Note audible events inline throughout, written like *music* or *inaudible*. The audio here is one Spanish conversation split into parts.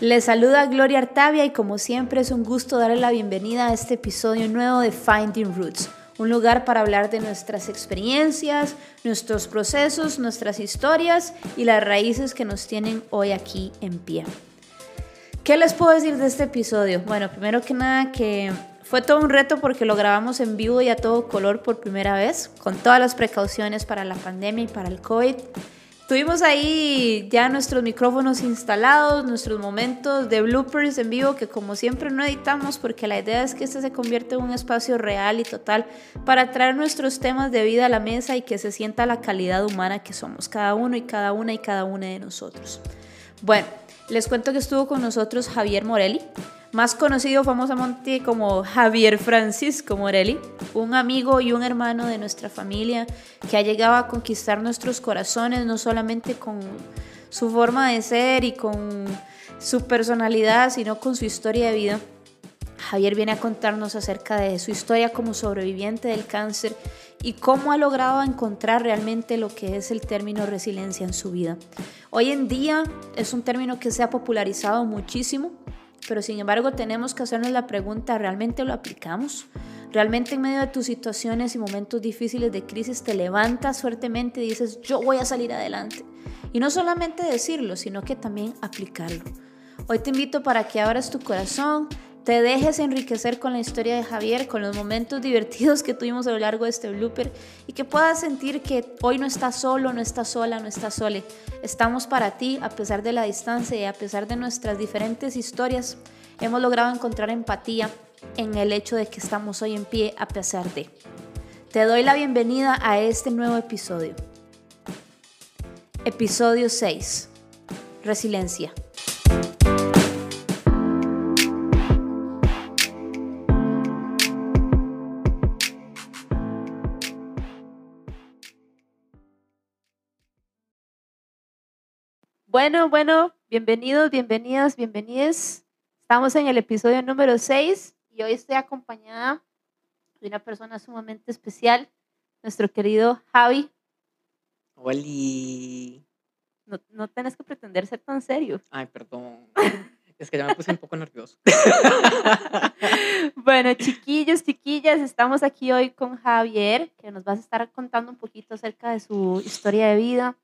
Les saluda Gloria Artavia y como siempre es un gusto darle la bienvenida a este episodio nuevo de Finding Roots, un lugar para hablar de nuestras experiencias, nuestros procesos, nuestras historias y las raíces que nos tienen hoy aquí en pie. ¿Qué les puedo decir de este episodio? Bueno, primero que nada que fue todo un reto porque lo grabamos en vivo y a todo color por primera vez, con todas las precauciones para la pandemia y para el COVID. Tuvimos ahí ya nuestros micrófonos instalados, nuestros momentos de bloopers en vivo que como siempre no editamos porque la idea es que este se convierta en un espacio real y total para traer nuestros temas de vida a la mesa y que se sienta la calidad humana que somos cada uno y cada una y cada una de nosotros. Bueno, les cuento que estuvo con nosotros Javier Morelli más conocido famosamente como Javier Francisco Morelli, un amigo y un hermano de nuestra familia que ha llegado a conquistar nuestros corazones, no solamente con su forma de ser y con su personalidad, sino con su historia de vida. Javier viene a contarnos acerca de su historia como sobreviviente del cáncer y cómo ha logrado encontrar realmente lo que es el término resiliencia en su vida. Hoy en día es un término que se ha popularizado muchísimo, pero sin embargo tenemos que hacernos la pregunta, ¿realmente lo aplicamos? ¿Realmente en medio de tus situaciones y momentos difíciles de crisis te levantas fuertemente y dices, yo voy a salir adelante? Y no solamente decirlo, sino que también aplicarlo. Hoy te invito para que abras tu corazón, te dejes enriquecer con la historia de Javier, con los momentos *laughs* divertidos que tuvimos a lo largo de este blooper y que puedas sentir que hoy no estás solo, no estás sola, no estás sole. Estamos para ti a pesar de la distancia y a pesar de nuestras diferentes historias. Hemos logrado encontrar empatía en el hecho de que estamos hoy en pie a pesar de. Te doy la bienvenida a este nuevo episodio. Episodio 6. Resiliencia. Bueno, bueno, bienvenidos, bienvenidas, bienvenidas. Estamos en el episodio número 6 y hoy estoy acompañada de una persona sumamente especial, nuestro querido Javi. Hola. No, no tenés que pretender ser tan serio. Ay, perdón. *laughs* Es que ya me puse un poco nervioso. *laughs* bueno, chiquillos, chiquillas, estamos aquí hoy con Javier, que nos vas a estar contando un poquito acerca de su historia de vida,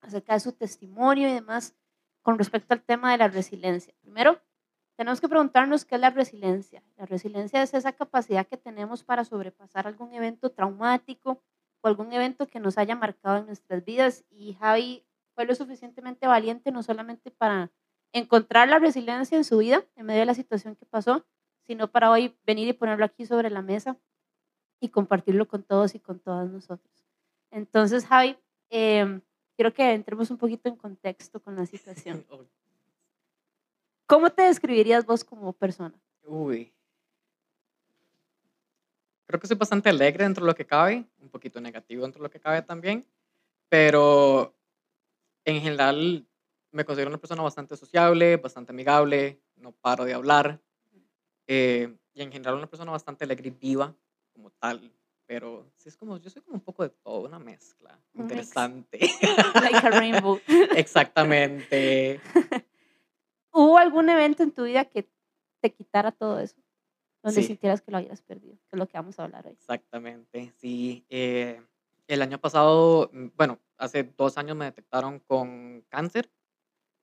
acerca de su testimonio y demás con respecto al tema de la resiliencia. Primero, tenemos que preguntarnos qué es la resiliencia. La resiliencia es esa capacidad que tenemos para sobrepasar algún evento traumático o algún evento que nos haya marcado en nuestras vidas. Y Javi fue lo suficientemente valiente no solamente para encontrar la resiliencia en su vida en medio de la situación que pasó, sino para hoy venir y ponerlo aquí sobre la mesa y compartirlo con todos y con todas nosotros. Entonces, Javi, eh, quiero que entremos un poquito en contexto con la situación. *laughs* ¿Cómo te describirías vos como persona? Uy. Creo que soy bastante alegre dentro de lo que cabe, un poquito negativo dentro de lo que cabe también, pero en general me considero una persona bastante sociable, bastante amigable, no paro de hablar, eh, y en general una persona bastante alegre y viva como tal pero sí es como, yo soy como un poco de todo, una mezcla interesante. *laughs* Like a rainbow. *laughs* Exactamente. *laughs* ¿Hubo algún evento en tu vida que te quitara todo eso? Donde sintieras que lo habías perdido, que es lo que vamos a hablar hoy. Exactamente, sí. Eh, el año pasado, mm, bueno, hace dos años me detectaron con cáncer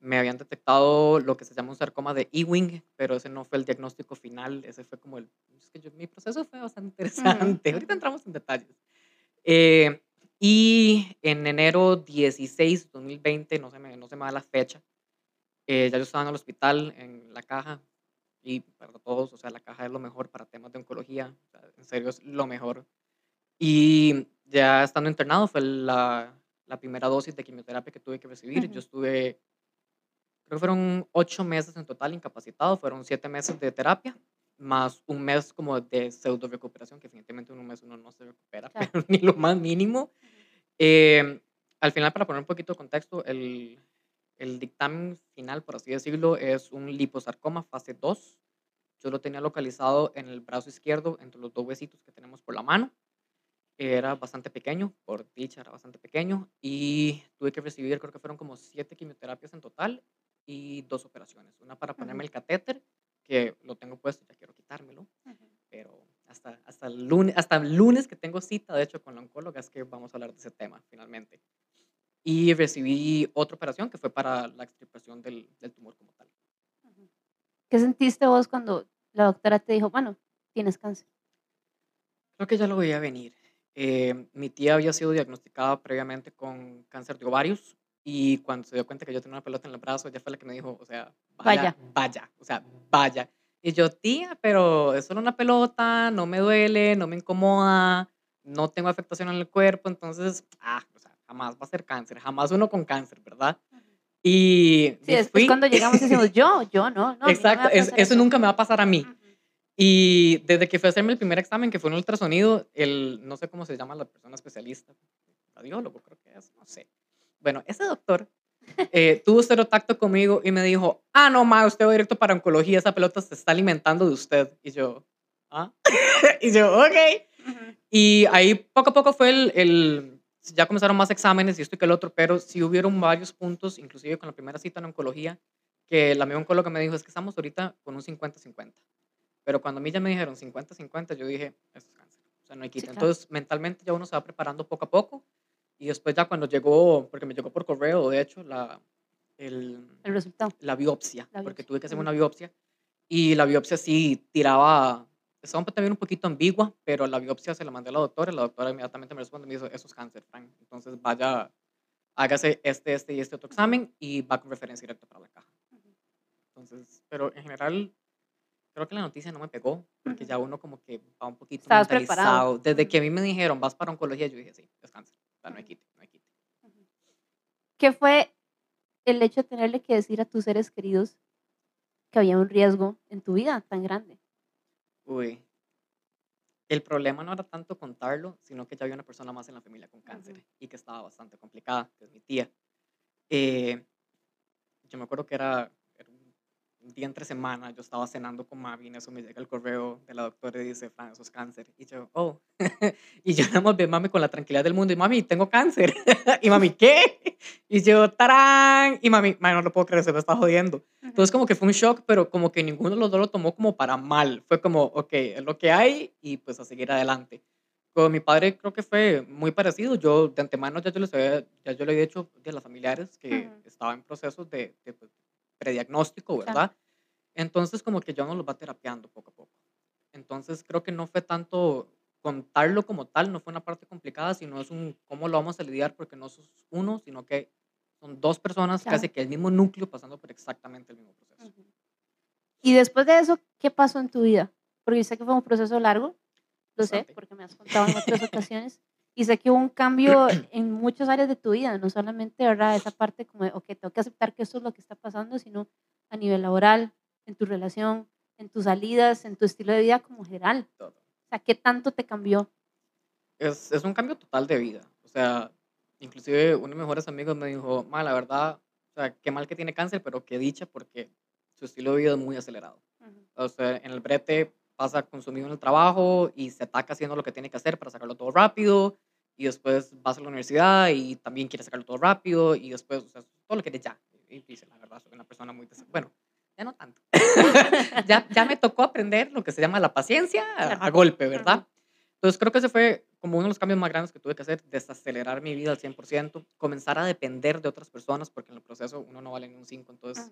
me habían detectado lo que se llama un sarcoma de Ewing, pero ese no fue el diagnóstico final, ese fue como el... Es que mi proceso fue bastante interesante, ahorita entramos en detalles. Eh, y en enero 16, 2020, no se me, no se me da la fecha, eh, ya yo estaba en el hospital, en la caja, y para todos, o sea, la caja es lo mejor para temas de oncología, en serio es lo mejor. Y ya estando internado fue la, la primera dosis de quimioterapia que tuve que recibir. Yo estuve creo que fueron ocho meses en total incapacitado, fueron siete meses de terapia, más un mes como de pseudo recuperación, que evidentemente en un mes uno no se recupera, *laughs* pero ni lo más mínimo. Eh, al final, para poner un poquito de contexto, el, el dictamen final, por así decirlo, es un liposarcoma fase 2. Yo lo tenía localizado en el brazo izquierdo, entre los dos huesitos que tenemos por la mano. Era bastante pequeño, por dicha era bastante pequeño, y tuve que recibir, creo que fueron como siete quimioterapias en total, y dos operaciones. Una para ponerme el catéter, que lo tengo puesto, ya quiero quitármelo, pero hasta, hasta, el lunes, hasta el lunes que tengo cita, de hecho, con la oncóloga, es que vamos a hablar de ese tema finalmente. Y recibí otra operación que fue para la extirpación del, del tumor como tal. ¿Qué sentiste vos cuando la doctora te dijo, bueno, tienes cáncer? Creo que ya lo veía venir. Eh, mi tía había sido diagnosticada previamente con cáncer de ovarios y cuando se dio cuenta que yo tenía una pelota en el brazo, ella fue la que me dijo, o sea, vaya, vaya, o sea, vaya. Y yo, tía, pero es solo una pelota, no me duele, no me incomoda, no tengo afectación en el cuerpo, entonces, ah, o sea, jamás va a ser cáncer, jamás uno con cáncer, ¿verdad? Y sí, después cuando llegamos decimos, *laughs* yo, yo, no, no. Exacto, eso, nunca me va a pasar a mí. Y desde que fui a hacerme el primer examen, que fue un ultrasonido, el, no sé cómo se llama la persona especialista, radiólogo creo que es, no sé. Bueno, ese doctor eh, tuvo cero tacto conmigo y me dijo, ah, no, ma, usted va directo para oncología, esa pelota se está alimentando de usted. Y yo, ah, *laughs* y yo, ok. Y ahí poco a poco fue el, el, ya comenzaron más exámenes y esto y que el otro, pero sí hubieron varios puntos, inclusive con la primera cita en oncología, que la misma oncóloga me dijo, es que estamos ahorita con un 50-50. Pero cuando a mí ya me dijeron 50-50, yo dije, esto es cáncer. O sea, no hay quita. Entonces, mentalmente ya uno se va preparando poco a poco. Y después ya cuando llegó, porque me llegó por correo, de hecho, la, el, el resultado. La biopsia, porque tuve que hacer una biopsia. Y la biopsia sí tiraba, estaba también un poquito ambigua, pero la biopsia se la mandé a la doctora y la doctora inmediatamente me responde me dijo, eso es cáncer, Frank. Entonces vaya, hágase este, este y este otro examen y va con referencia directa para la caja. Entonces, pero en general creo que la noticia no me pegó, porque ya uno como que va un poquito Estabas mentalizado. Desde que a mí me dijeron, vas para oncología, yo dije, sí, descansa, no hay quite, no hay quite. ¿Qué fue el hecho de tenerle que decir a tus seres queridos que había un riesgo en tu vida tan grande? Uy, el problema no era tanto contarlo, sino que ya había una persona más en la familia con cáncer y que estaba bastante complicada, que es mi tía. Eh, yo me acuerdo que era un día entre semana, yo estaba cenando con Mavi, en eso me llega el correo de la doctora y dice, Fran, eso es cáncer. Y yo, oh. *laughs* y yo nada más veo mami con la tranquilidad del mundo y mami, tengo cáncer. *laughs* y mami, ¿qué? Y yo, tarán. Y mami, mami, no lo puedo creer, se me está jodiendo. Entonces como que fue un shock, pero como que ninguno de los dos lo tomó como para mal. Fue como, ok, es lo que hay y pues a seguir adelante. Con mi padre creo que fue muy parecido. Yo de antemano ya yo, les había, ya yo le había dicho a las familiares que estaba en procesos de, de pues, prediagnóstico, ¿verdad? Entonces como que yo no los va terapiando poco a poco. Entonces creo que no fue tanto contarlo como tal, no fue una parte complicada, sino es un cómo lo vamos a lidiar porque no sos uno, sino que son dos personas casi que el mismo núcleo pasando por exactamente el mismo proceso. Y después de eso, ¿qué pasó en tu vida? Porque sé que fue un proceso largo, lo sé, porque me has contado en otras ocasiones, y sé que hubo un cambio *clears throat* en muchas áreas de tu vida, no solamente, ¿verdad? Esa parte como, ok, tengo que aceptar que esto es lo que está pasando, sino a nivel laboral, en tu relación, en tus salidas, en tu estilo de vida como general. O sea, ¿qué tanto te cambió? Es, es un cambio total de vida. O sea, inclusive uno de mis mejores amigos me dijo, ma, la verdad, o sea, qué mal que tiene cáncer, pero qué dicha porque su estilo de vida es muy acelerado. O sea, en el brete pasa consumido en el trabajo y se ataca haciendo lo que tiene que hacer para sacarlo todo rápido y después vas a la universidad y también quiere sacarlo todo rápido y después, o sea, todo lo que ya. Y dice, la verdad, soy una persona muy... Bueno, ya no tanto. *laughs* ya, ya me tocó aprender lo que se llama la paciencia a, golpe, ¿verdad? Entonces creo que ese fue como uno de los cambios más grandes que tuve que hacer, desacelerar mi vida al 100%, comenzar a depender de otras personas, porque en el proceso uno no vale ni un 5, entonces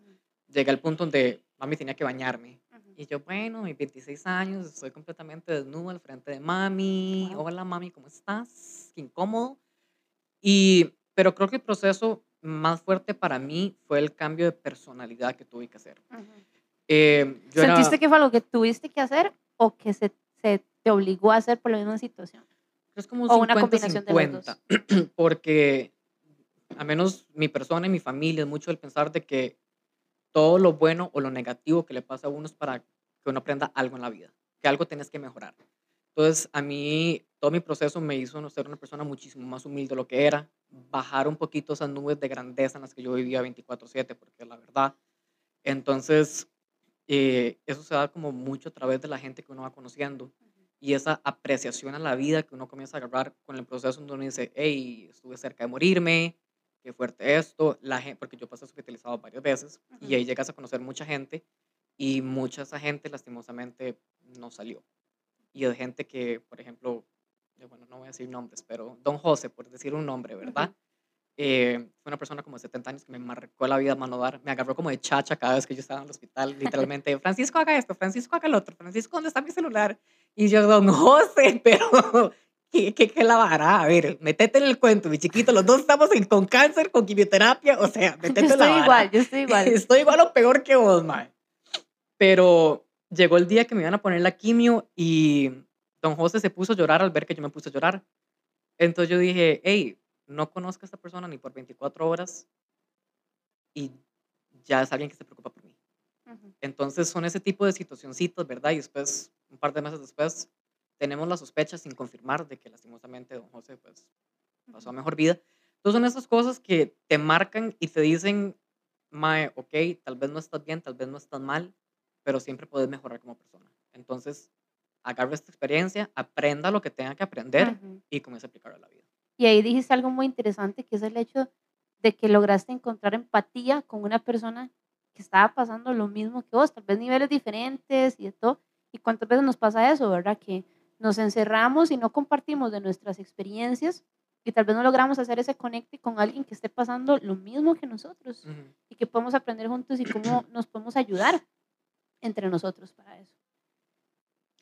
llegué al punto donde mami tenía que bañarme. Y yo, bueno, mis 26 años, estoy completamente desnudo al frente de mami. Hola mami, ¿cómo estás? Qué incómodo. Y, pero creo que el proceso más fuerte para mí fue el cambio de personalidad que tuve que hacer. Eh, ¿Sentiste que fue algo que tuviste que hacer o que se, se te obligó a hacer por la misma situación? Es como o una combinación de los dos. *clears throat* Porque a menos mi persona y mi familia es mucho el pensar de que todo lo bueno o lo negativo que le pasa a uno es para que uno aprenda algo en la vida, que algo tienes que mejorar. Entonces, a mí, todo mi proceso me hizo ser una persona muchísimo más humilde de lo que era, bajar un poquito esas nubes de grandeza en las que yo vivía 24/7, porque la verdad. Entonces, eh, eso se da como mucho a través de la gente que uno va conociendo y esa apreciación a la vida que uno comienza a agarrar con el proceso donde uno dice, hey, estuve cerca de morirme, qué fuerte esto, la gente, porque yo pasé hospitalizado varias veces y ahí llegas a conocer mucha gente y mucha esa gente lastimosamente no salió. Y de gente que, por ejemplo, bueno, no voy a decir nombres, pero Don José, por decir un nombre, ¿verdad? Eh, fue una persona como de 70 años que me marcó la vida a mano dar. Me agarró como de chacha cada vez que yo estaba en el hospital, literalmente. Francisco, haga esto, Francisco, haga el otro. Francisco, ¿dónde está mi celular? Y yo, don José, *laughs* pero ¿qué, qué, qué la vara? A ver, metete en el cuento, mi chiquito. Los dos estamos en, con cáncer, con quimioterapia. O sea, metete *laughs* yo en la estoy vara. igual, yo estoy igual. *laughs* Estoy igual o peor que vos, mae. Pero llegó el día que me iban a poner la quimio y don José se puso a llorar al ver que yo me puse a llorar. Entonces yo dije, hey, no conozco a esta persona ni por 24 horas y ya es alguien que se preocupa por mí. Entonces son ese tipo de situacioncitos, ¿verdad? Y después, un par de meses después, tenemos la sospecha sin confirmar de que lastimosamente don José pues pasó a mejor vida. Entonces son esas cosas que te marcan y te dicen, Mae, ok, tal vez no estás bien, tal vez no estás mal, pero siempre puedes mejorar como persona. Entonces, agarra esta experiencia, aprenda lo que tenga que aprender y comienza a aplicarlo a la vida. Y ahí dijiste algo muy interesante, que es el hecho de que lograste encontrar empatía con una persona que estaba pasando lo mismo que vos, tal vez niveles diferentes y de todo. ¿Y cuántas veces nos pasa eso, verdad? Que nos encerramos y no compartimos de nuestras experiencias y tal vez no logramos hacer ese conecte con alguien que esté pasando lo mismo que nosotros Ujú. y que podemos aprender juntos y cómo nos podemos ayudar entre nosotros para eso.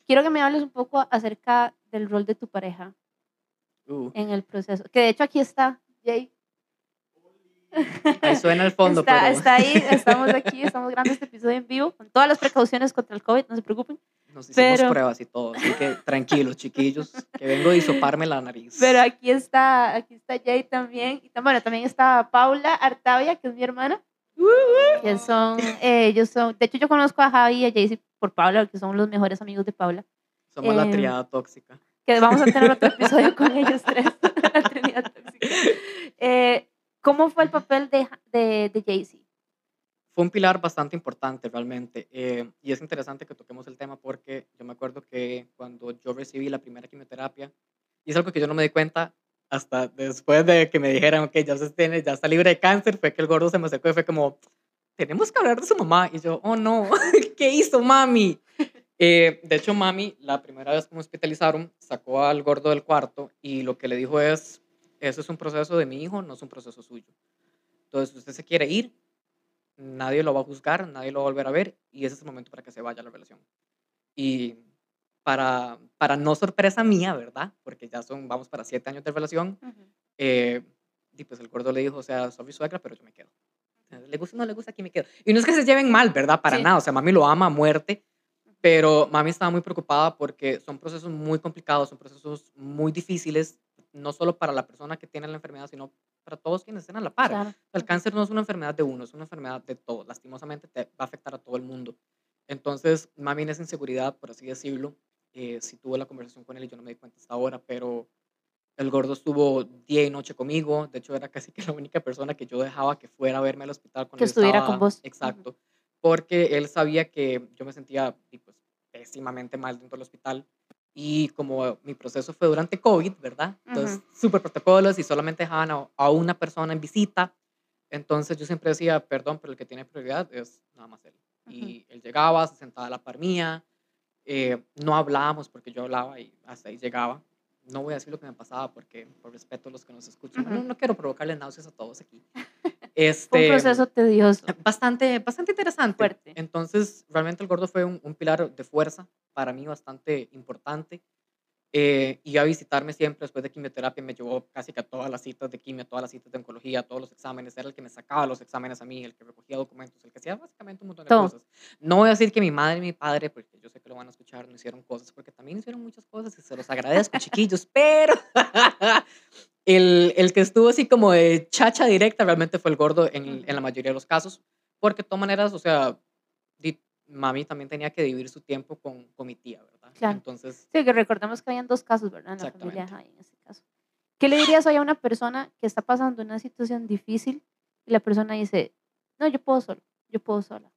Quiero que me hables un poco acerca del rol de tu pareja Uh, en el proceso. Que de hecho aquí está, Jay. ahí suena el fondo, está, pero está ahí, estamos aquí, estamos grabando este episodio en vivo, con todas las precauciones contra el COVID, no se preocupen. nos hicimos pero- pruebas y todo, así que tranquilos, chiquillos, que vengo a hisoparme la nariz. Pero aquí está, aquí está Jay también. Y bueno, también está Paula Artavia, que es mi hermana. Que son, eh, ellos son, de hecho yo conozco a Javi y a Jaycee por Paula, que son los mejores amigos de Paula. Somos la em, triada tóxica. Que vamos a tener otro episodio con ellos tres, *laughs* la Trinidad Tóxica. Eh, ¿Cómo fue el papel de, de, de Jaycee? Fue un pilar bastante importante realmente. eh, y es interesante que toquemos el tema porque yo me acuerdo que cuando yo recibí la primera quimioterapia, y es algo que yo no me di cuenta hasta después de que me dijeran, ok, ya, se tiene, ya está libre de cáncer, fue que el gordo se me acercó y fue como, tenemos que hablar de su mamá. Y yo, oh no, *laughs* ¿qué hizo mami? Eh, de hecho, mami, la primera vez que me hospitalizaron, sacó al gordo del cuarto y lo que le dijo es, eso es un proceso de mi hijo, no es un proceso suyo. Entonces, usted se quiere ir, nadie lo va a juzgar, nadie lo va a volver a ver y ese es el momento para que se vaya la relación. Y para, para no sorpresa mía, ¿verdad? Porque ya son, vamos para siete años de relación, eh, y pues el gordo le dijo, o sea, soy suegra, pero yo me quedo. Le gusta o no le gusta, aquí me quedo. Y no es que se lleven mal, ¿verdad? Para Sí. nada, o sea, mami lo ama a muerte, pero mami estaba muy preocupada porque son procesos muy complicados, son procesos muy difíciles, no solo para la persona que tiene la enfermedad, sino para todos quienes estén a la par. Claro. El cáncer no es una enfermedad de uno, es una enfermedad de todos. Lastimosamente te va a afectar a todo el mundo. Entonces, mami en esa inseguridad, por así decirlo, eh, sí tuve la conversación con él y yo no me di cuenta hasta ahora, pero el gordo estuvo día y noche conmigo. De hecho, era casi que la única persona que yo dejaba que fuera a verme al hospital cuando Que estuviera con vos. Exacto. Porque él sabía que yo me sentía pues, pésimamente mal dentro del hospital. Y como mi proceso fue durante COVID, ¿verdad? Entonces, súper protocolos y solamente dejaban a, a una persona en visita. Entonces yo siempre decía, perdón, pero el que tiene prioridad es nada más él. Y él llegaba, se sentaba a la par mía, eh, no hablábamos porque yo hablaba y hasta ahí llegaba. No voy a decir lo que me pasaba porque por respeto a los que nos escuchan, no, Ujú. no quiero provocarle náuseas a todos aquí. *laughs* Este, un proceso tedioso. bastante, bastante interesante. Fuerte. Entonces, realmente el gordo fue un, un pilar de fuerza para mí bastante importante. Eh, iba a visitarme siempre después de quimioterapia, me llevó casi que a todas las citas de quimio, todas las citas de oncología, todos los exámenes, era el que me sacaba los exámenes a mí, el que recogía documentos, el que hacía básicamente un montón de Todo. cosas. No voy a decir que mi madre y mi padre, porque yo sé que lo van a escuchar, no hicieron cosas, porque también hicieron muchas cosas y se los agradezco, chiquillos, *laughs* pero *laughs* el, el que estuvo así como de chacha directa realmente fue el gordo en, en la mayoría de los casos, porque de todas maneras, o sea, mami también tenía que dividir su tiempo con, con mi tía, ¿verdad? Claro. Entonces, Sí, que recordemos que habían dos casos, ¿verdad? En la familia en este caso. ¿Qué le dirías hoy a una persona que está pasando una situación difícil y la persona dice, no, yo puedo solo, yo puedo sola?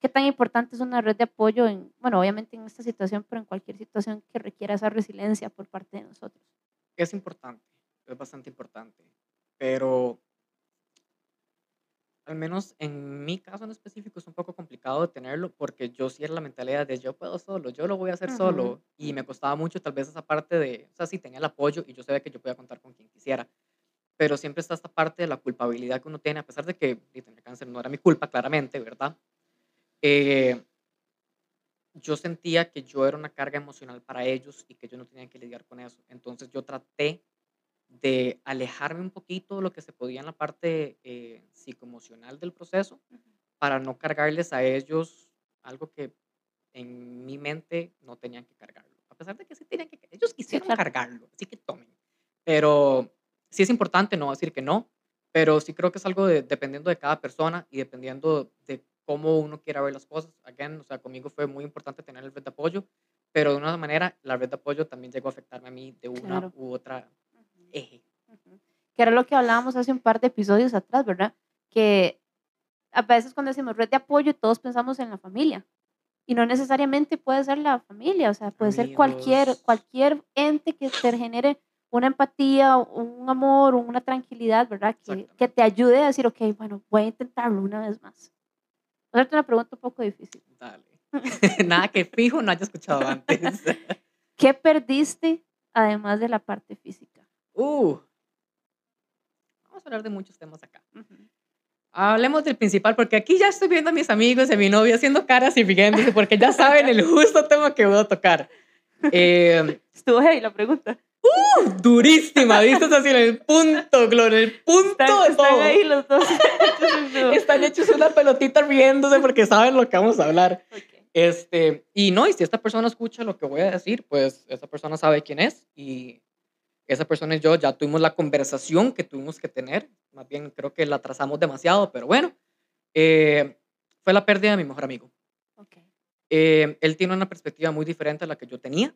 ¿Qué tan importante es una red de apoyo en, bueno, obviamente en esta situación, pero en cualquier situación que requiera esa resiliencia por parte de nosotros? es importante, es bastante importante, pero al menos en mi caso en específico es un poco complicado tenerlo porque yo sí era la mentalidad de yo puedo solo, yo lo voy a hacer solo y me costaba mucho tal vez esa parte de, o sea, sí tenía el apoyo y yo sabía que yo podía contar con quien quisiera, pero siempre está esta parte de la culpabilidad que uno tiene, a pesar de que tener cáncer no era mi culpa, claramente, ¿verdad? Eh, yo sentía que yo era una carga emocional para ellos y que yo no tenía que lidiar con eso. Entonces yo traté de alejarme un poquito de lo que se podía en la parte eh, psicoemocional del proceso para no cargarles a ellos algo que en mi mente no tenían que cargarlo. A pesar de que sí tenían que, ellos Sí, quisieron claro. cargarlo, así que tomen. Pero sí es importante, no decir que no, pero sí creo que es algo de, dependiendo de cada persona y dependiendo de cómo uno quiera ver las cosas. Again, o sea, conmigo fue muy importante tener el red de apoyo, pero de una manera la red de apoyo también llegó a afectarme a mí de una Claro. u otra Eje. Que era lo que hablábamos hace un par de episodios atrás, ¿verdad? Que a veces cuando decimos red de apoyo, todos pensamos en la familia. Y no necesariamente puede ser la familia, o sea, puede ser cualquier, cualquier ente que te genere una empatía, un amor, una tranquilidad, ¿verdad? Que, que te ayude a decir, ok, bueno, voy a intentarlo una vez más. Voy a hacerte una pregunta un poco difícil. Dale. *laughs* Nada que fijo no haya escuchado antes. *laughs* ¿Qué perdiste además de la parte física? Uh, vamos a hablar de muchos temas acá. Ujú. Hablemos del principal, porque aquí ya estoy viendo a mis amigos y a mi novia haciendo caras y riéndose, porque ya saben el justo tema que voy a tocar. Eh, *laughs* Estuvo heavy la pregunta. durísima, ¿viste? Así en el punto, Glor, en el punto Están, de están todo. ahí los dos. *laughs* Están hechos una pelotita riéndose porque saben lo que vamos a hablar. Ok. Este, y no, y si esta persona escucha lo que voy a decir, pues esa persona sabe quién es y esa persona y yo ya tuvimos la conversación que tuvimos que tener. Más bien creo que la trazamos demasiado, pero bueno. eh, fue la pérdida de mi mejor amigo. Ok. Eh, él tiene una perspectiva muy diferente a la que yo tenía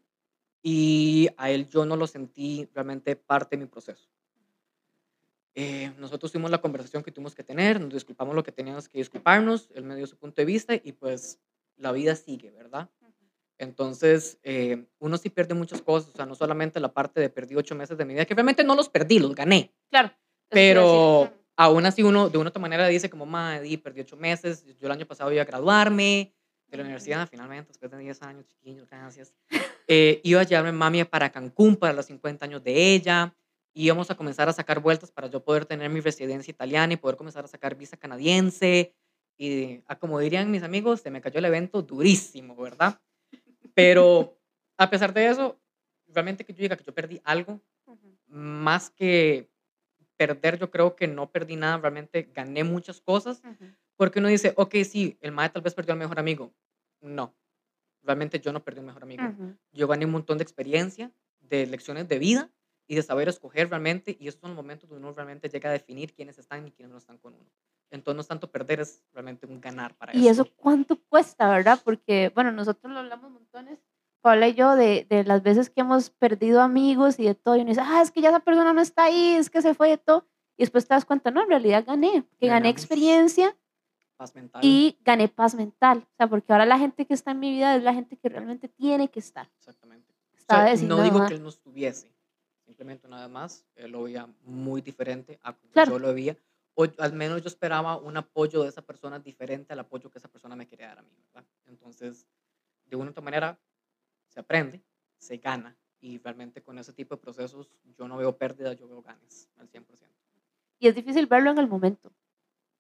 y a él yo no lo sentí realmente parte de mi proceso. Eh, nosotros tuvimos la conversación que tuvimos que tener, nos disculpamos lo que teníamos que disculparnos, él me dio su punto de vista y pues la vida sigue, ¿verdad? Entonces, eh, uno sí pierde muchas cosas, o sea, no solamente la parte de perdí ocho meses de mi vida, que realmente no los perdí, los gané, Claro. pero aún así uno de una otra manera dice como, madre, perdí ocho meses, yo el año pasado iba a graduarme de la universidad, finalmente, después de 10 años, chiquillos, gracias. Eh, iba a llevarme mami para Cancún para los 50 años de ella, íbamos a comenzar a sacar vueltas para yo poder tener mi residencia italiana y poder comenzar a sacar visa canadiense, y a como dirían mis amigos, se me cayó el evento durísimo, ¿verdad? Pero a pesar de eso, realmente que yo diga que yo perdí algo, más que perder, yo creo que no perdí nada, realmente gané muchas cosas, porque uno dice, ok, sí, el mae tal vez perdió al mejor amigo. No, realmente yo no perdí un mejor amigo. Yo gané un montón de experiencia, de lecciones de vida y de saber escoger realmente, y esos son los momentos donde uno realmente llega a definir quiénes están y quiénes no están con uno. Entonces no es tanto perder, es realmente un ganar para Y esto. eso cuánto cuesta, ¿verdad? Porque, bueno, nosotros lo hablamos montones, Paula y yo, de, de las veces que hemos perdido amigos y de todo, y uno dice, ah, es que ya esa persona no está ahí, es que se fue de todo, y después te das cuenta, no, en realidad gané, que gané Ganamos. experiencia Paz mental. y gané paz mental, o sea, porque ahora la gente que está en mi vida es la gente que realmente tiene que estar. Exactamente. O sea, no digo que él no estuviese, simplemente nada más, él lo veía muy diferente a como Claro. yo lo veía, o al menos yo esperaba un apoyo de esa persona diferente al apoyo que esa persona me quería dar a mí, ¿verdad? Entonces, de una u otra manera, se aprende, se gana, y realmente con ese tipo de procesos yo no veo pérdidas, yo veo ganes al 100%. Y es difícil verlo en el momento.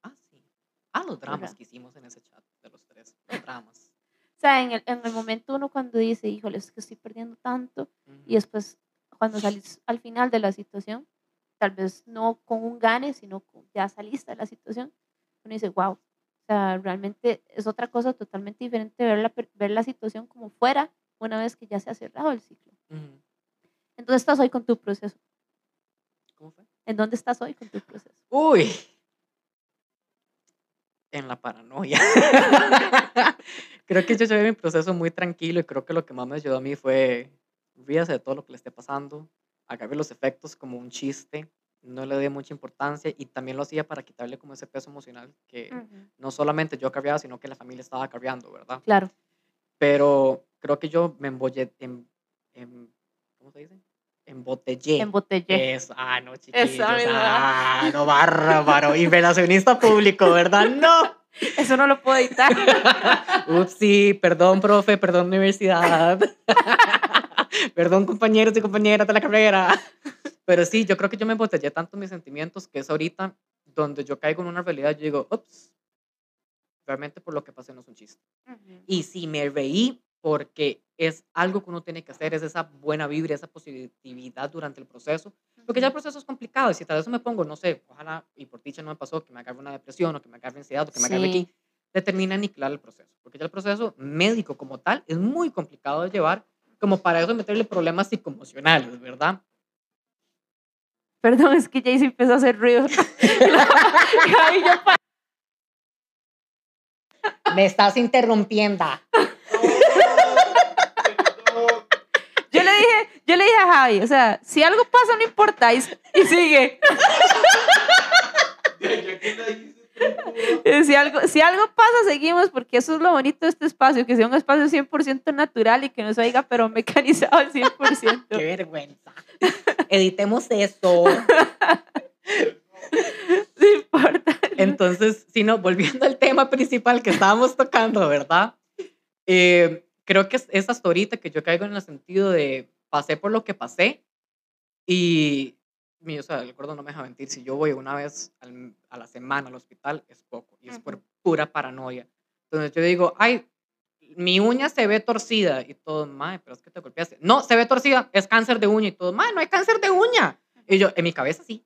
Ah, sí. Ah, los dramas ¿Verdad? que hicimos en ese chat de los tres, los dramas. O sea, en el, en el momento uno cuando dice, híjole, es que estoy perdiendo tanto, y Ujú. después cuando salís al final de la situación, tal vez no con un gane, sino con, ya saliste de la situación, uno dice, wow, o sea, realmente es otra cosa totalmente diferente ver la, ver la situación como fuera una vez que ya se ha cerrado el ciclo. Ujú. ¿En dónde estás hoy con tu proceso? ¿Cómo fue? ¿En dónde estás hoy con tu proceso? Uy. En la paranoia. *laughs* creo que yo llevé mi proceso muy tranquilo y creo que lo que más me ayudó a mí fue ríase de todo lo que le esté pasando, agarre los efectos como un chiste, no le dé mucha importancia y también lo hacía para quitarle como ese peso emocional que Ujú, no solamente yo cargaba, sino que la familia estaba cargando, ¿verdad? Claro. Pero creo que yo me embollé, em, em, ¿cómo se dice? Embotellé. Embotellé. Eso, ah, no, chiquillos. Ah, no, *laughs* bárbaro. Invelacionista público, ¿verdad? No. Eso no lo puedo editar. *laughs* Upsi, perdón, profe, perdón, universidad. *laughs* perdón, compañeros y compañeras de la carrera. Pero sí, yo creo que yo me embotellé tanto mis sentimientos que es ahorita donde yo caigo en una realidad, yo digo, ups, realmente por lo que pasé no es un chiste. Y si me reí porque es algo que uno tiene que hacer, es esa buena vibra, esa positividad durante el proceso, porque ya el proceso es complicado y si tal vez me pongo, no sé, ojalá, y por dicha no me pasó, que me agarre una depresión o que me agarre ansiedad o que me agarre Sí. aquí, determina aniquilar el proceso, porque ya el proceso médico como tal es muy complicado de llevar, como para eso meterle problemas psicoemocionales, ¿verdad? Perdón, es que Jaycee empezó a hacer ruido. Ay, yo Me estás interrumpiendo. Yo le dije, yo le dije a Javi, o sea, si algo pasa no importa y, y sigue. Si algo, si algo pasa, seguimos, porque eso es lo bonito de este espacio, que sea un espacio 100% natural y que no se oiga, pero mecanizado al 100%. Qué vergüenza. Editemos eso. No importa. Entonces, si no, volviendo al tema principal que estábamos tocando, ¿verdad? Eh, creo que es, es hasta ahorita que yo caigo en el sentido de pasé por lo que pasé y, o sea, el gordo no me deja mentir, si yo voy una vez al- a la semana al hospital es poco y es por Ujú. pura paranoia. Entonces yo digo, ay, mi uña se ve torcida y todo, mae, pero es que te golpeaste. No, se ve torcida, es cáncer de uña y todo, mae, no hay cáncer de uña. Y yo, en mi cabeza sí.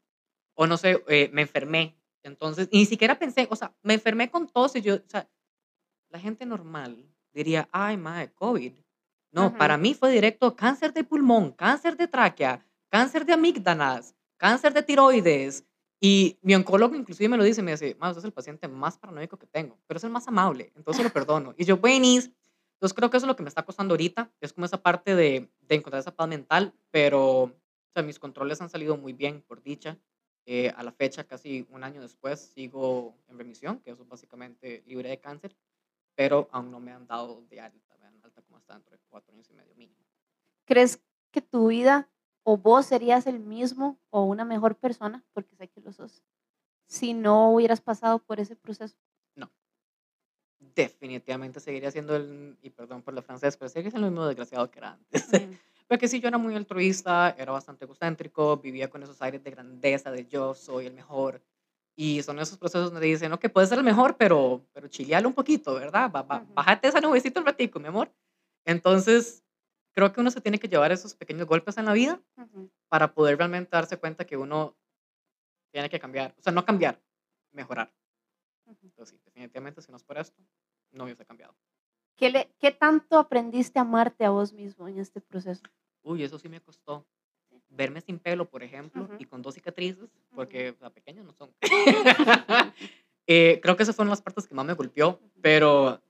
O no sé, eh, me enfermé. Entonces, y ni siquiera pensé, o sea, me enfermé con tos y yo, o sea, la gente normal diría, ay, mae, COVID. No, Ujú. para mí fue directo cáncer de pulmón, cáncer de tráquea, cáncer de amígdalas, cáncer de tiroides. Y mi oncólogo inclusive me lo dice, me dice, usted es el paciente más paranoico que tengo, pero es el más amable, entonces lo perdono. Y yo, buenis. Entonces creo que eso es lo que me está costando ahorita, es como esa parte de, de encontrar esa paz mental, pero o sea, mis controles han salido muy bien, por dicha. Eh, a la fecha, casi un año después, sigo en remisión, que eso es básicamente libre de cáncer, pero aún no me han dado de alta, me alta como hasta dentro de cuatro años y medio mínimo. ¿Crees que tu vida o vos serías el mismo o una mejor persona, porque sé que lo sos, si no hubieras pasado por ese proceso? Definitivamente seguiría siendo el, y perdón por lo francés, pero seguiría siendo el mismo desgraciado que era antes. Mm, *laughs* Porque sí, yo era muy altruista, era bastante egocéntrico, vivía con esos aires de grandeza, de yo soy el mejor. Y son esos procesos donde dicen, no, que puedes ser el mejor, pero, pero chilealo un poquito, ¿verdad? Bájate esa nubecita un ratico, mi amor. Entonces, creo que uno se tiene que llevar esos pequeños golpes en la vida ujú. para poder realmente darse cuenta que uno tiene que cambiar. O sea, no cambiar, mejorar. Ujú. Entonces, sí, definitivamente, si no es por esto, no hubiese cambiado. ¿Qué, le- ¿Qué tanto aprendiste a amarte a vos mismo en este proceso? Uy, eso sí me costó. Verme sin pelo, por ejemplo, Ujú. y con dos cicatrices, porque o sea, pequeños no son. *laughs* Eh, creo que esas fueron las partes que más me golpeó, pero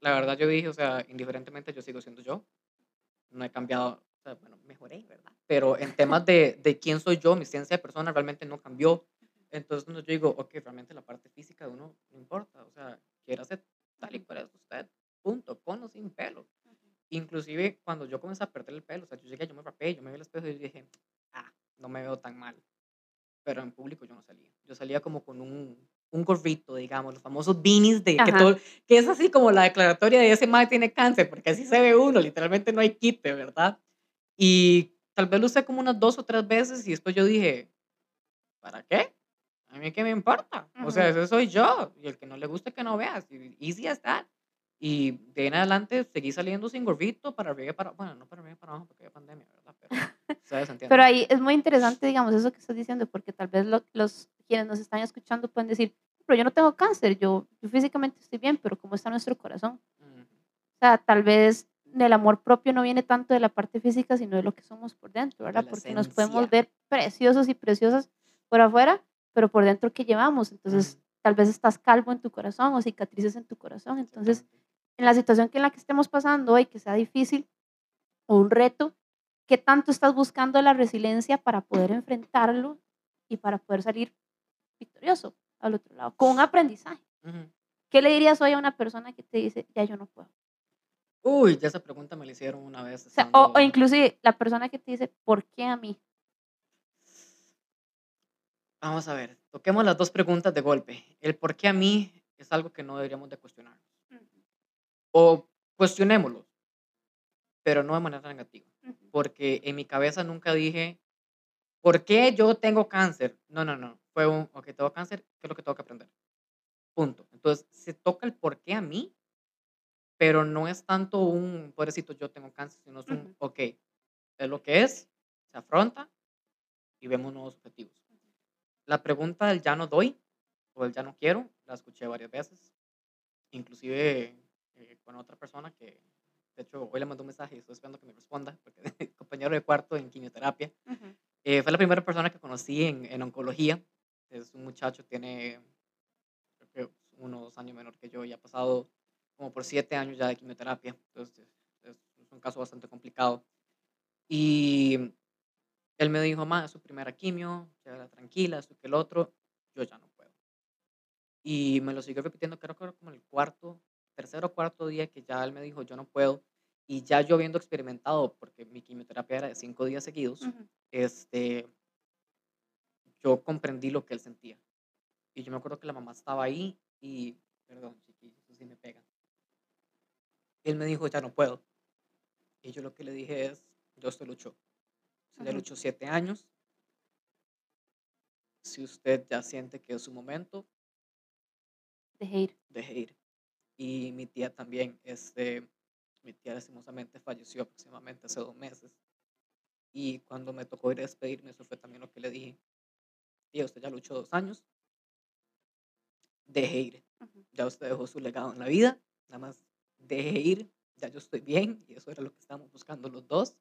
la verdad yo dije, o sea, indiferentemente yo sigo siendo yo. No he cambiado, o sea, bueno, mejoré, ¿verdad? Pero en temas de, de quién soy yo, mi ciencia de persona realmente no cambió. Entonces yo digo, ok, realmente la parte física de uno no importa, o sea, quiere ser tal y cual es usted, punto, con o sin pelo. Inclusive cuando yo comencé a perder el pelo, o sea, yo llegué, yo me rapé, yo me vi al espejo y dije, ah, no me veo tan mal. Pero en público yo no salía. Yo salía como con un, un gorrito, digamos, los famosos beanies de que, Ajá. todo, que es así como la declaratoria de ese madre tiene cáncer, porque así se ve uno, literalmente no hay quite, ¿verdad? Y tal vez lo usé como unas dos o tres veces y después yo dije, ¿para qué? A mí qué me importa. O sea, ese soy yo. Y el que no le guste que no veas. Y easy as that. Y de ahí en adelante seguí saliendo sin gorrito para arriba y para Bueno, no para arriba y para abajo porque había pandemia, ¿verdad? Pero. *laughs* Pero ahí es muy interesante, digamos, eso que estás diciendo, porque tal vez lo- los quienes nos están escuchando pueden decir, pero yo no tengo cáncer, yo, yo físicamente estoy bien, pero ¿cómo está nuestro corazón? Ujú. O sea, tal vez el amor propio no viene tanto de la parte física, sino de lo que somos por dentro, ¿verdad? la Porque nos podemos esencia. ver preciosos y preciosas por afuera, pero por dentro, ¿qué llevamos? Entonces, Ujú. tal vez estás calvo en tu corazón o cicatrices en tu corazón. Entonces. En la situación que en la que estemos pasando hoy, que sea difícil o un reto, ¿qué tanto estás buscando la resiliencia para poder enfrentarlo y para poder salir victorioso al otro lado, con un aprendizaje? Ujú. ¿Qué le dirías hoy a una persona que te dice, ya yo no puedo? Uy, ya esa pregunta me la hicieron una vez O, sea, o, o inclusive la persona que te dice, ¿por qué a mí? Vamos a ver, toquemos las dos preguntas de golpe. El por qué a mí es algo que no deberíamos de cuestionar. O cuestionémoslo, pero no de manera negativa. Porque en mi cabeza nunca dije, ¿por qué yo tengo cáncer? No, no, no. Fue un, ok, tengo cáncer, ¿qué es lo que tengo que aprender? Punto. Entonces, se toca el por qué a mí, pero no es tanto un, pobrecito, yo tengo cáncer, sino es un, Ujú. ok, es lo que es, se afronta y vemos nuevos objetivos. La pregunta del ya no doy o del ya no quiero, la escuché varias veces, inclusive eh, con otra persona que, de hecho, hoy le mandó un mensaje y estoy esperando que me responda, porque *laughs* compañero de cuarto en quimioterapia. Ujú. Eh, fue la primera persona que conocí en, en oncología. Es un muchacho, tiene creo que uno o dos años menor que yo y ha pasado como por siete años ya de quimioterapia. Entonces, es, es un caso bastante complicado. Y él me dijo, ma, es su primera quimio, llévala tranquila, esto que el otro, yo ya no puedo. Y me lo siguió repitiendo, creo que era como el cuarto, tercero o cuarto día que ya él me dijo, yo no puedo. Y ya yo habiendo experimentado, porque mi quimioterapia era de cinco días seguidos, Ujú. este, yo comprendí lo que él sentía. Y yo me acuerdo que la mamá estaba ahí y, perdón, chiquillos, eso sí me pega. Él me dijo, ya no puedo. Y yo lo que le dije es, yo usted luchó. Ya Ujú. luchó siete años. Si usted ya siente que es su momento, Deje ir. deje ir. Y mi tía también, este, mi tía lastimosamente falleció aproximadamente hace dos meses. Y cuando me tocó ir a despedirme, eso fue también lo que le dije. Tía, usted ya luchó dos años, deje ir. Ya usted dejó su legado en la vida, nada más deje ir, ya yo estoy bien, y eso era lo que estábamos buscando los dos.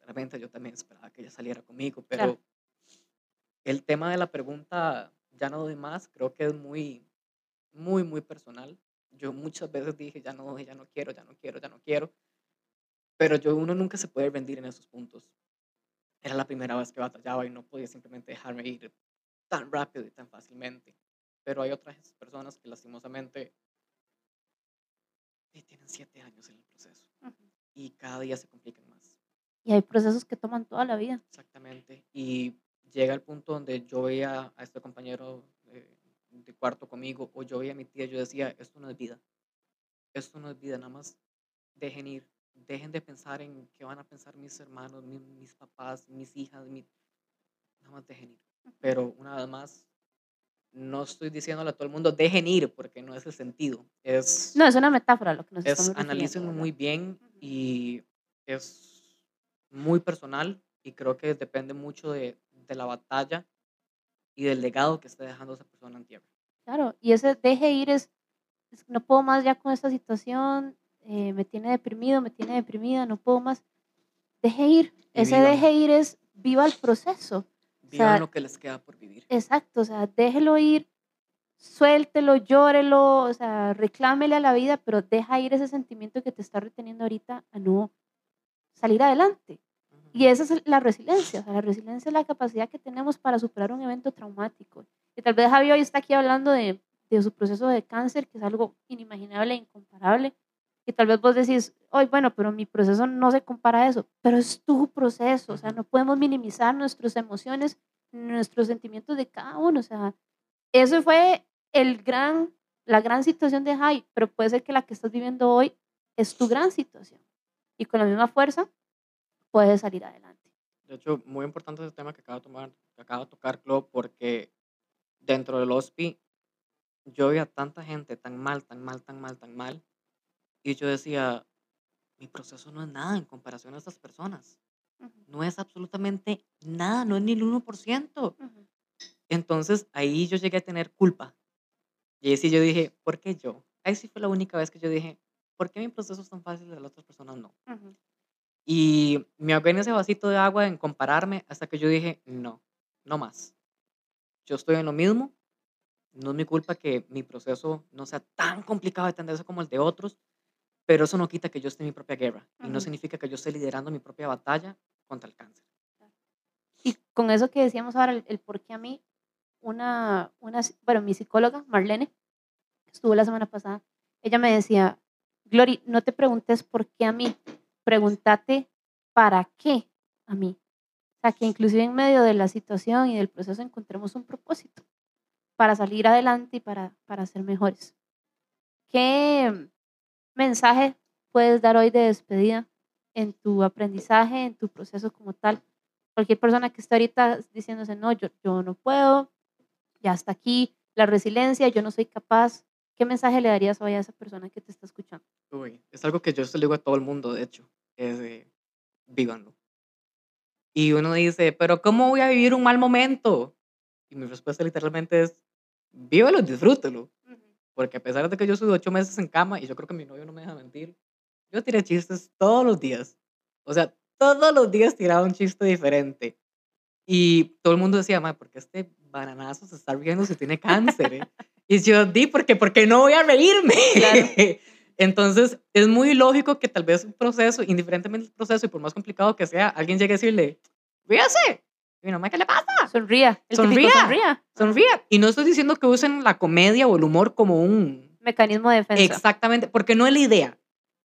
Realmente yo también esperaba que ella saliera conmigo, pero Claro. el tema de la pregunta, ya no doy más, creo que es muy, muy, muy personal. Yo muchas veces dije, ya no ya no quiero, ya no quiero, ya no quiero, pero yo uno nunca se puede rendir en esos puntos. Era la primera vez que batallaba y no podía simplemente dejarme ir tan rápido y tan fácilmente. Pero hay otras personas que lastimosamente eh, tienen siete años en el proceso Ujú. y cada día se complican más. Y hay procesos que toman toda la vida. Exactamente. Y llega el punto donde yo veía a este compañero cuarto conmigo o yo veía a mi tía, yo decía, esto no es vida. Esto no es vida, nada más dejen ir. Dejen de pensar en qué van a pensar mis hermanos, mi- mis, papás, mis hijas, mi- nada más dejen ir. Pero una vez más, no estoy diciéndole a todo el mundo, dejen ir, porque no es el sentido. Es, No, es una metáfora lo que nos es analícenlo muy bien y es muy personal y creo que depende mucho de, de la batalla y del legado que esté dejando esa persona en tierra. Claro, y ese deje ir es, es, no puedo más ya con esta situación, eh, me tiene deprimido, me tiene deprimida, no puedo más. Deje ir. Y Ese vivan. deje ir es viva el proceso. Vivan sea, lo que les queda por vivir. Exacto, o sea, déjelo ir, suéltelo, llórelo, o sea, reclámele a la vida, pero deja ir ese sentimiento que te está reteniendo ahorita a no salir adelante. Y esa es la resiliencia, o sea, la resiliencia es la capacidad que tenemos para superar un evento traumático. Y tal vez Javi hoy está aquí hablando de, de su proceso de cáncer, que es algo inimaginable e incomparable. Y tal vez vos decís, hoy, bueno, pero mi proceso no se compara a eso, pero es tu proceso, o sea, no podemos minimizar nuestras emociones, nuestros sentimientos de cada uno, o sea, eso fue el gran, la gran situación de Jai, pero puede ser que la que estás viviendo hoy es tu gran situación. Y con la misma fuerza puedes salir adelante. De hecho, muy importante ese tema que acaba de, tomar, que acaba de tocar Clo, porque dentro del HOSPI yo veía tanta gente tan mal, tan mal, tan mal, tan mal, y yo decía, mi proceso no es nada en comparación a estas personas. No es absolutamente nada, no es ni el 1%. ujú. Entonces ahí yo llegué a tener culpa. Y ahí sí yo dije, ¿por qué yo? Ahí sí fue la única vez que yo dije, ¿por qué mi proceso es tan fácil y las otras personas no? Ujú. Y me ahogué en ese vasito de agua en compararme hasta que yo dije, no, no más. Yo estoy en lo mismo. No es mi culpa que mi proceso no sea tan complicado de entenderse como el de otros, pero eso no quita que yo esté en mi propia guerra. Y no significa que yo esté liderando mi propia batalla contra el cáncer. Y con eso que decíamos ahora, el, el por qué a mí, una, una, bueno, mi psicóloga, Marlene, que estuvo la semana pasada, ella me decía, Glory, no te preguntes por qué a mí, pregúntate para qué a mí. O sea, que inclusive en medio de la situación y del proceso encontremos un propósito para salir adelante y para, para ser mejores. ¿Qué mensaje puedes dar hoy de despedida en tu aprendizaje, en tu proceso como tal? Cualquier persona que esté ahorita diciéndose, no, yo, yo no puedo, ya hasta aquí, la resiliencia, yo no soy capaz. ¿Qué mensaje le darías hoy a esa persona que te está escuchando? Uy, es algo que yo se lo digo a todo el mundo, de hecho, es de, vívanlo. Y uno dice, pero ¿cómo voy a vivir un mal momento? Y mi respuesta literalmente es, vívelo y disfrútelo. Porque a pesar de que yo estuve ocho meses en cama, y yo creo que mi novio no me deja mentir, yo tiré chistes todos los días. O sea, todos los días tiraba un chiste diferente. Y todo el mundo decía, ma, ¿por qué este bananazo se está riendo si tiene *laughs* cáncer? eh?". Y yo di, porque porque no voy a reírme. Claro. *laughs* Entonces, es muy lógico que tal vez un proceso, indiferentemente del proceso, y por más complicado que sea, alguien llegue a decirle, ríase. Y no, ¿qué le pasa? Sonría. El Sonría. sonría. Sonría. Y no estoy diciendo que usen la comedia o el humor como un... Mecanismo de defensa. Exactamente, porque no es la idea.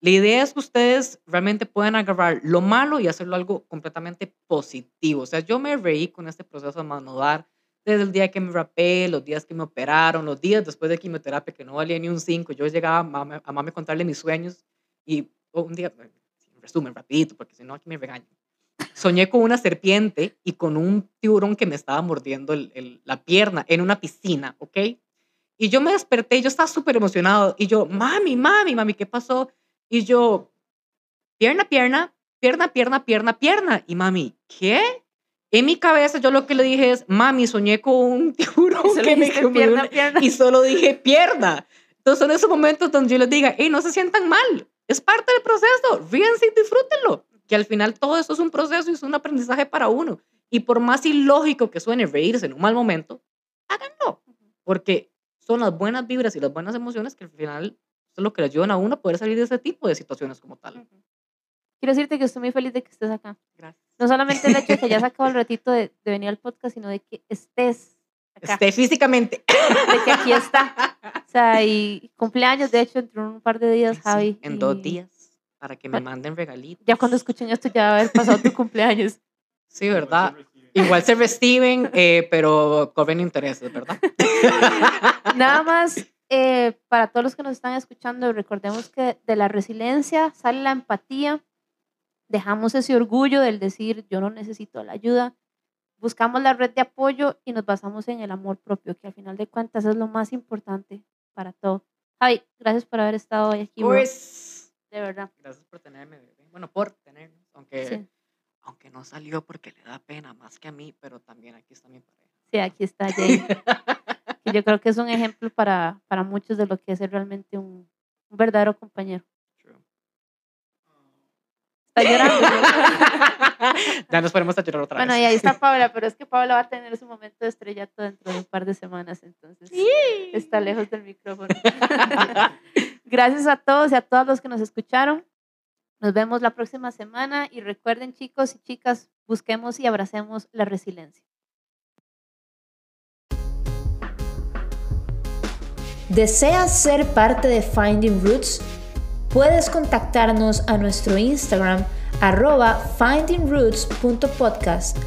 La idea es que ustedes realmente puedan agarrar lo malo y hacerlo algo completamente positivo. O sea, yo me reí con este proceso de manudar desde el día que me rapé, los días que me operaron, los días después de quimioterapia que no valía ni un 5. Yo llegaba a mami, a mami contarle mis sueños y oh, un día, en resumen, rapidito, porque si no aquí me regañan. Soñé con una serpiente y con un tiburón que me estaba mordiendo el- el- la pierna en una piscina, ¿ok? Y yo me desperté y yo estaba súper emocionado. Y yo, mami, mami, mami, ¿qué pasó? Y yo, pierna, pierna, pierna, pierna, pierna, pierna. Y mami, ¿qué? En mi cabeza yo lo que le dije es, mami, soñé con un *laughs* tiburón que me pierna, una-". pierna. y solo dije pierna. Entonces son esos momentos donde yo les diga, hey, no se sientan mal, es parte del proceso, ríense y disfrútenlo. Que al final todo eso es un proceso y es un aprendizaje para uno. Y por más ilógico que suene reírse en un mal momento, háganlo. Porque son las buenas vibras y las buenas emociones que al final es lo que le ayudan a uno a poder salir de ese tipo de situaciones como tal. Quiero decirte que estoy muy feliz de que estés acá. Gracias. No solamente el hecho de que hayas *laughs* sacado el ratito de, de venir al podcast, sino de que estés acá, Esté físicamente. de que aquí está. O sea, y cumpleaños, de hecho, entre un par de días, Sí, Javi. en dos días. Para que me manden regalitos. Ya cuando escuchen esto, ya va a haber pasado tu *laughs* cumpleaños. Sí, ¿verdad? Igual se reciben, eh, pero cobren intereses, ¿verdad? *laughs* Nada más, eh, para todos los que nos están escuchando, recordemos que de la resiliencia sale la empatía. Dejamos ese orgullo del decir, yo no necesito la ayuda. Buscamos la red de apoyo y nos basamos en el amor propio, que al final de cuentas es lo más importante para todo. Javi, gracias por haber estado hoy aquí, Pues, de verdad. gracias por tenerme, bebé. Bueno, por tenerme. Aunque, Sí. aunque no salió porque le da pena más que a mí, pero también aquí está mi pareja. Sí, aquí está Jay, yo creo que es un ejemplo para, para muchos de lo que es ser realmente un, un verdadero compañero. *laughs* Ya nos ponemos a llorar otra Bueno, vez. y ahí está *laughs* Paula, pero es que Paula va a tener su momento de estrellato dentro de un par de semanas, entonces está lejos del micrófono. *laughs* Gracias a todos y a todos los que nos escucharon. Nos vemos la próxima semana y recuerden chicos y chicas, busquemos y abracemos la resiliencia. ¿Deseas ser parte de Finding Roots? Puedes contactarnos a nuestro Instagram arroba findingroots.podcast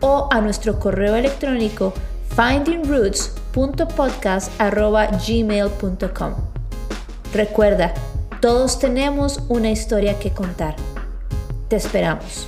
o a nuestro correo electrónico findingroots.podcast arroba gmail.com. Recuerda, todos tenemos una historia que contar. Te esperamos.